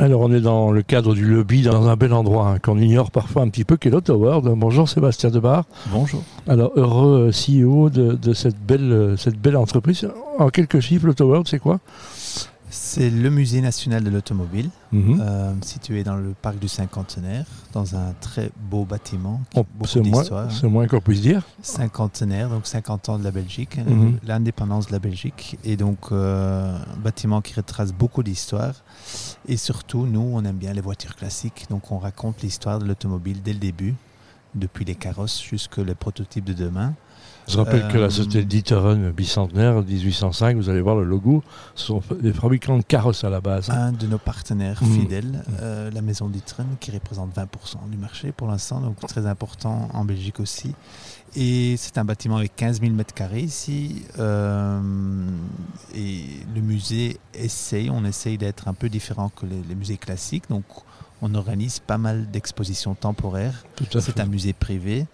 Alors on est dans le cadre du lobby, dans un bel endroit hein, qu'on ignore parfois un petit peu, qui est l'Auto Bonjour Sébastien Debar. Bonjour. Alors heureux euh, CEO de, cette, belle, euh, cette belle entreprise. En quelques chiffres, l'Auto c'est quoi? C'est le musée national de l'automobile, mhm. euh, situé dans le parc du Cinquantenaire, dans un très beau bâtiment. C'est moins, c'est moins qu'on puisse dire. Cinquantenaire, donc 50 ans de la Belgique, hein, mhm. l'indépendance de la Belgique. Et donc, euh, un bâtiment qui retrace beaucoup d'histoire. Et surtout, nous, on aime bien les voitures classiques. Donc, on raconte l'histoire de l'automobile dès le début, depuis les carrosses jusqu'aux les prototypes de demain. Je rappelle que la euh, société D'Itteren bicentenaire, 1805, vous allez voir le logo, ce sont des fabricants de carrosses à la base. Un de nos partenaires mmh. fidèles, euh, la maison D'Itteren, qui représente 20% du marché pour l'instant, donc très important en Belgique aussi. Et c'est un bâtiment avec 15 000 mètres carrés ici. Euh, et le musée essaye, on essaye d'être un peu différent que les, musées classiques. Donc on organise pas mal d'expositions temporaires. C'est un musée privé.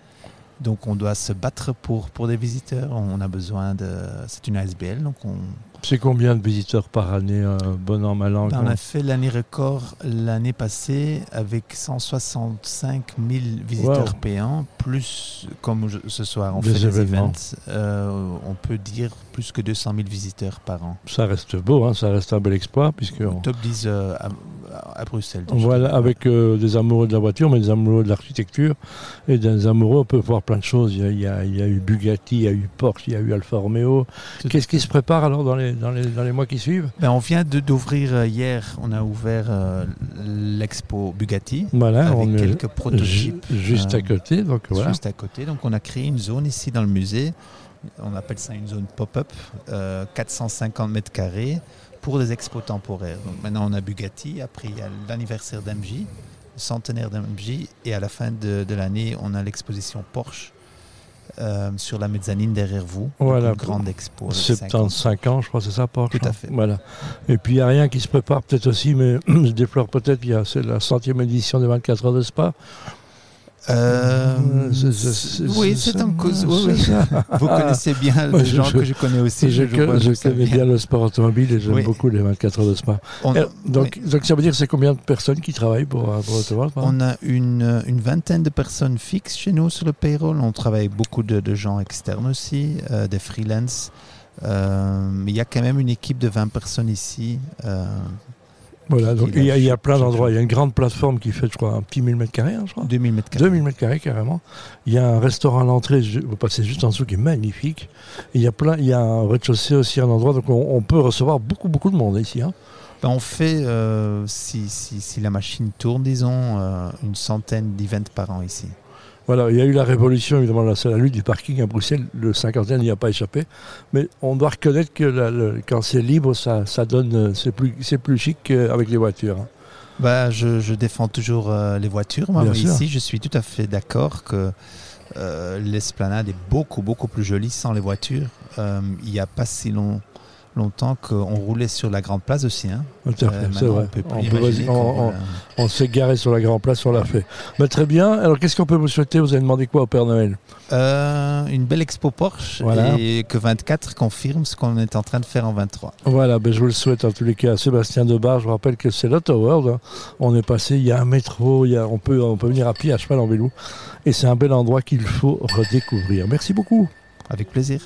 Donc on doit se battre pour, pour des visiteurs. On a besoin de. C'est une ASBL, donc on. C'est combien de visiteurs par année, bon an, mal an ben, On a fait l'année record l'année passée avec 165 000 visiteurs payants, plus comme ce soir on fait des événements. Euh, on peut dire plus que 200 000 visiteurs par an. Ça reste beau, hein, ça reste un bel exploit. Puisque Top 10 euh, à, Bruxelles. Voilà, avec euh, des amoureux de la voiture, mais des amoureux de l'architecture. Et des amoureux, on peut voir plein de choses. Il y, a, eu Bugatti, il y a eu Porsche, il y a eu Alfa Romeo. Qu'est-ce qui se prépare alors dans les, dans les, dans les mois qui suivent? Ben, On vient d'ouvrir euh, hier, on a ouvert l'expo Bugatti. Voilà, avec on quelques prototypes. Juste à côté. Donc, voilà. Juste à côté. Donc on a créé une zone ici dans le musée on appelle ça une zone pop-up, 450 euh, mètres carrés pour des expos temporaires. Donc maintenant on a Bugatti, après il y a l'anniversaire d'MJ, le centenaire d'MJ, et à la fin de, l'année on a l'exposition Porsche. Euh, sur la mezzanine derrière vous. Voilà. Une grande expo. 75 ans, je crois, c'est ça, Porsche Tout à fait. Voilà. Et puis il n'y a rien qui se prépare peut-être aussi, mais je déplore peut-être, a la centième édition des 24 heures de Spa. Euh, oui, c'est en cause. Vous connaissez bien les gens que je connais aussi. Je, connais bien. le sport automobile et j'aime beaucoup les 24 heures de spa. donc, donc, ça veut dire c'est combien de personnes qui travaillent pour, euh, pour On a une, une, vingtaine de personnes fixes chez nous sur le payroll. On travaille beaucoup de, de gens externes aussi, euh, des freelance. mais il y a quand même une équipe de 20 personnes ici. Voilà, donc il y, a, plein d'endroits. Il y a une grande plateforme qui fait, je crois, un petit 1000 mètres carrés, hein, je crois. 2000 mètres carrés. 2000 mètres carrés, carrément. Il y a un restaurant à l'entrée, vous passez juste en dessous, qui est magnifique. il y a plein, il y a un rez-de-chaussée aussi, un endroit, donc on, peut recevoir beaucoup, beaucoup de monde ici. Hein. Ben, on fait, euh, si, si, si, la machine tourne, disons, euh, une centaine d'events par an ici. Voilà, il y a eu la révolution, évidemment, la, la lutte du parking à Bruxelles. Le cinquantaine n'y a pas échappé. Mais on doit reconnaître que quand c'est libre, ça, ça donne, c'est plus, plus chic qu'avec les voitures. Hein. Bah, je, défends toujours euh, les voitures. Moi, mais ici, je suis tout à fait d'accord que euh, l'esplanade est beaucoup, beaucoup plus jolie sans les voitures. Euh, il n'y a pas si long, longtemps qu'on roulait sur la Grande Place aussi. Hein. On, s'est garé sur la Grande Place, on l'a fait. Bah, très bien. Alors, qu'est-ce qu'on peut vous souhaiter? Vous avez demandé quoi au Père Noël? Euh, Une belle expo Porsche et que 24 confirme ce qu'on est en train de faire en 23. Voilà, ben, je vous le souhaite en tous les cas. Sébastien Debar, je rappelle que c'est l'Auto World. Hein. On est passé, il y a un métro, il y a, on, peut, on peut venir à pied, à cheval, en vélo. Et c'est un bel endroit qu'il faut redécouvrir. Merci beaucoup. Avec plaisir.